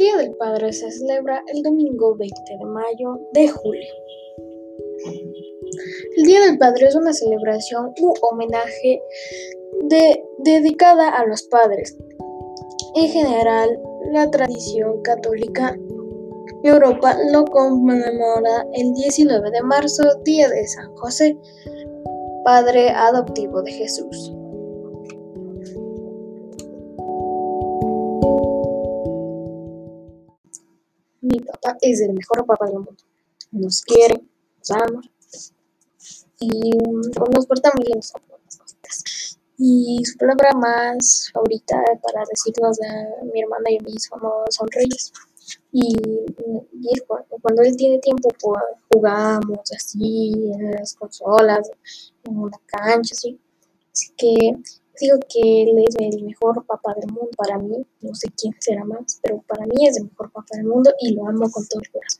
Día del Padre se celebra el domingo 20 de mayo de julio. El Día del Padre es una celebración u homenaje dedicada a los padres. En general, la tradición católica Europa lo conmemora el 19 de marzo, Día de San José, padre adoptivo de Jesús. Mi papá es el mejor papá del mundo. Nos quiere, nos ama y nos portamos bien las cositas. Y su palabra más favorita para decirnos a mi hermana y a mí somos son reyes. Y, cuando él tiene tiempo, pues jugamos así en las consolas, en una cancha, así. Así que digo que él es el mejor papá del mundo para mí. No sé quién será más, pero para mí es el mejor papá del mundo y lo amo con todo el corazón.